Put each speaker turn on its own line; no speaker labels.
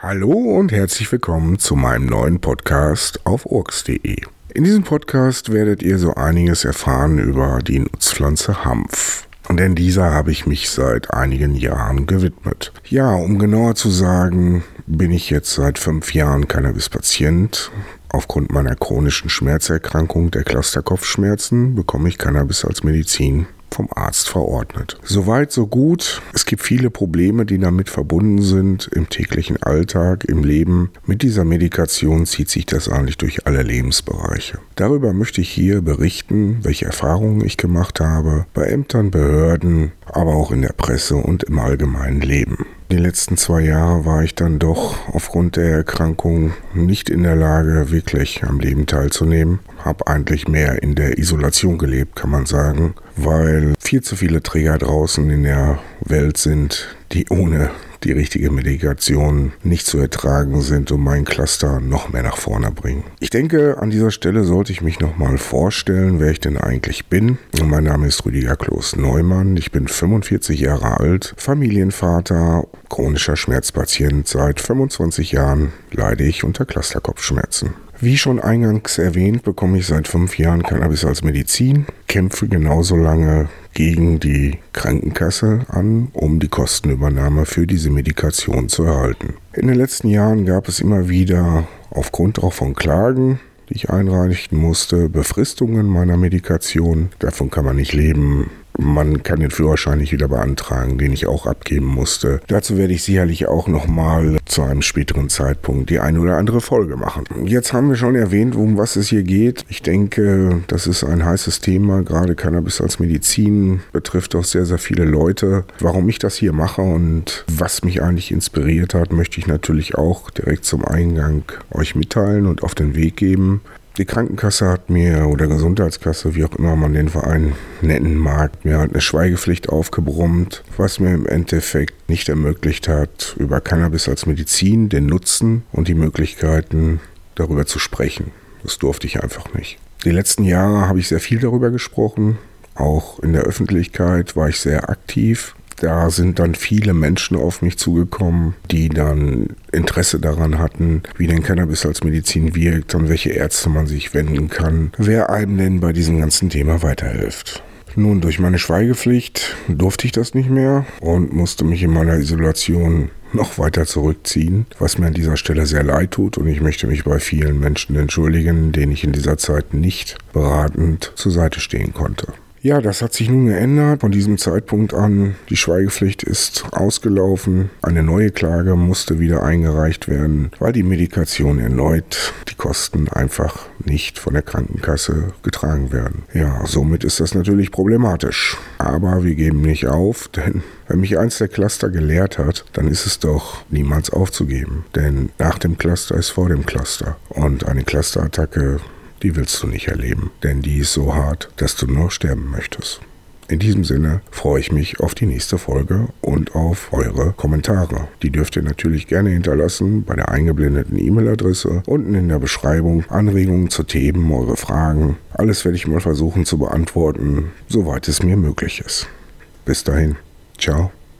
Hallo und herzlich willkommen zu meinem neuen Podcast auf orks.de. In diesem Podcast werdet ihr so einiges erfahren über die Nutzpflanze Hanf. Denn dieser habe ich mich seit einigen Jahren gewidmet. Ja, um genauer zu sagen, bin ich jetzt seit fünf Jahren Cannabis-Patient. Aufgrund meiner chronischen Schmerzerkrankung der Clusterkopfschmerzen bekomme ich Cannabis als Medizin vom Arzt verordnet. Soweit, so gut. Es gibt viele Probleme, die damit verbunden sind im täglichen Alltag, im Leben. Mit dieser Medikation zieht sich das eigentlich durch alle Lebensbereiche. Darüber möchte ich hier berichten, welche Erfahrungen ich gemacht habe bei Ämtern, Behörden, aber auch in der Presse und im allgemeinen Leben. Die letzten zwei Jahre war ich dann doch aufgrund der Erkrankung nicht in der Lage, wirklich am Leben teilzunehmen. Hab eigentlich mehr in der Isolation gelebt, kann man sagen, weil viel zu viele Träger draußen in der Welt sind, die ohne die richtige Medikation nicht zu ertragen sind und mein Cluster noch mehr nach vorne bringen. Ich denke, an dieser Stelle sollte ich mich nochmal vorstellen, wer ich denn eigentlich bin. Mein Name ist Rüdiger Kloß Neumann. Ich bin 45 Jahre alt, Familienvater, chronischer Schmerzpatient. Seit 25 Jahren leide ich unter Clusterkopfschmerzen. Wie schon eingangs erwähnt, bekomme ich seit fünf Jahren Cannabis als Medizin, kämpfe genauso lange gegen die Krankenkasse an, um die Kostenübernahme für diese Medikation zu erhalten. In den letzten Jahren gab es immer wieder aufgrund auch von Klagen, die ich einreichen musste, Befristungen meiner Medikation. Davon kann man nicht leben. Man kann den Führerschein nicht wieder beantragen, den ich auch abgeben musste. Dazu werde ich sicherlich auch nochmal zu einem späteren Zeitpunkt die eine oder andere Folge machen. Jetzt haben wir schon erwähnt, um was es hier geht. Ich denke, das ist ein heißes Thema. Gerade Cannabis als Medizin betrifft auch sehr, sehr viele Leute. Warum ich das hier mache und was mich eigentlich inspiriert hat, möchte ich natürlich auch direkt zum Eingang euch mitteilen und auf den Weg geben. Die Krankenkasse hat mir, oder Gesundheitskasse, wie auch immer man den Verein nennen mag, mir halt eine Schweigepflicht aufgebrummt, was mir im Endeffekt nicht ermöglicht hat, über Cannabis als Medizin, den Nutzen und die Möglichkeiten darüber zu sprechen. Das durfte ich einfach nicht. Die letzten Jahre habe ich sehr viel darüber gesprochen. Auch in der Öffentlichkeit war ich sehr aktiv da sind dann viele Menschen auf mich zugekommen, die dann Interesse daran hatten, wie denn Cannabis als Medizin wirkt, und welche Ärzte man sich wenden kann, wer einem denn bei diesem ganzen Thema weiterhilft. Nun, durch meine Schweigepflicht durfte ich das nicht mehr und musste mich in meiner Isolation noch weiter zurückziehen, was mir an dieser Stelle sehr leid tut und ich möchte mich bei vielen Menschen entschuldigen, denen ich in dieser Zeit nicht beratend zur Seite stehen konnte. Ja, das hat sich nun geändert. Von diesem Zeitpunkt an, die Schweigepflicht ist ausgelaufen. Eine neue Klage musste wieder eingereicht werden, weil die Medikation erneut die Kosten einfach nicht von der Krankenkasse getragen werden. Ja, somit ist das natürlich problematisch. Aber wir geben nicht auf, denn wenn mich eins der Cluster gelehrt hat, dann ist es doch niemals aufzugeben. Denn nach dem Cluster ist vor dem Cluster. Und eine Clusterattacke die willst du nicht erleben, denn die ist so hart, dass du nur sterben möchtest. In diesem Sinne freue ich mich auf die nächste Folge und auf eure Kommentare. Die dürft ihr natürlich gerne hinterlassen bei der eingeblendeten E-Mail-Adresse, unten in der Beschreibung, Anregungen zu Themen, eure Fragen. Alles werde ich mal versuchen zu beantworten, soweit es mir möglich ist. Bis dahin, ciao.